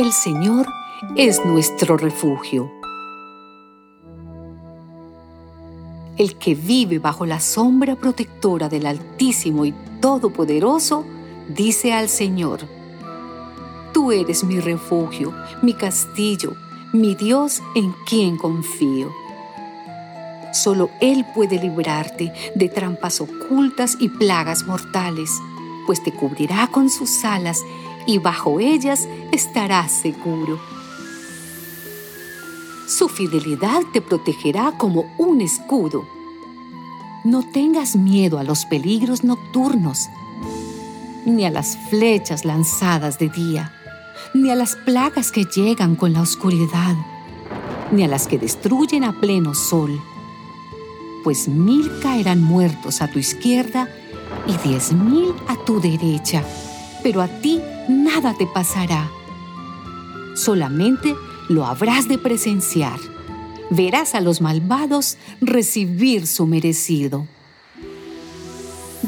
El Señor es nuestro refugio. El que vive bajo la sombra protectora del Altísimo y Todopoderoso, dice al Señor, Tú eres mi refugio, mi castillo, mi Dios en quien confío. Solo Él puede librarte de trampas ocultas y plagas mortales, pues te cubrirá con sus alas y bajo ellas estarás seguro. Su fidelidad te protegerá como un escudo. No tengas miedo a los peligros nocturnos, ni a las flechas lanzadas de día, ni a las plagas que llegan con la oscuridad, ni a las que destruyen a pleno sol. Pues mil caerán muertos a tu izquierda y diez mil a tu derecha, pero a ti nada te pasará. Solamente lo habrás de presenciar. Verás a los malvados recibir su merecido.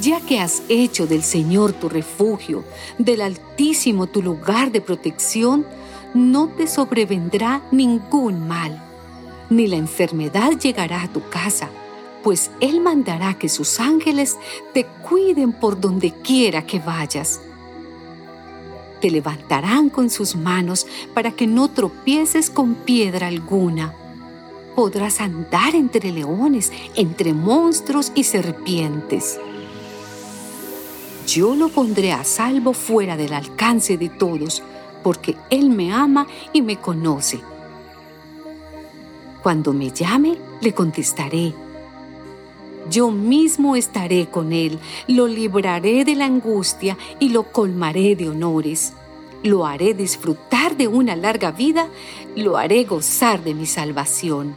Ya que has hecho del Señor tu refugio, del Altísimo tu lugar de protección, no te sobrevendrá ningún mal, ni la enfermedad llegará a tu casa, pues Él mandará que sus ángeles te cuiden por donde quiera que vayas te levantarán con sus manos para que no tropieces con piedra alguna. Podrás andar entre leones, entre monstruos y serpientes. Yo lo pondré a salvo fuera del alcance de todos, porque Él me ama y me conoce. Cuando me llame, le contestaré. Yo mismo estaré con él, lo libraré de la angustia y lo colmaré de honores. Lo haré disfrutar de una larga vida, lo haré gozar de mi salvación.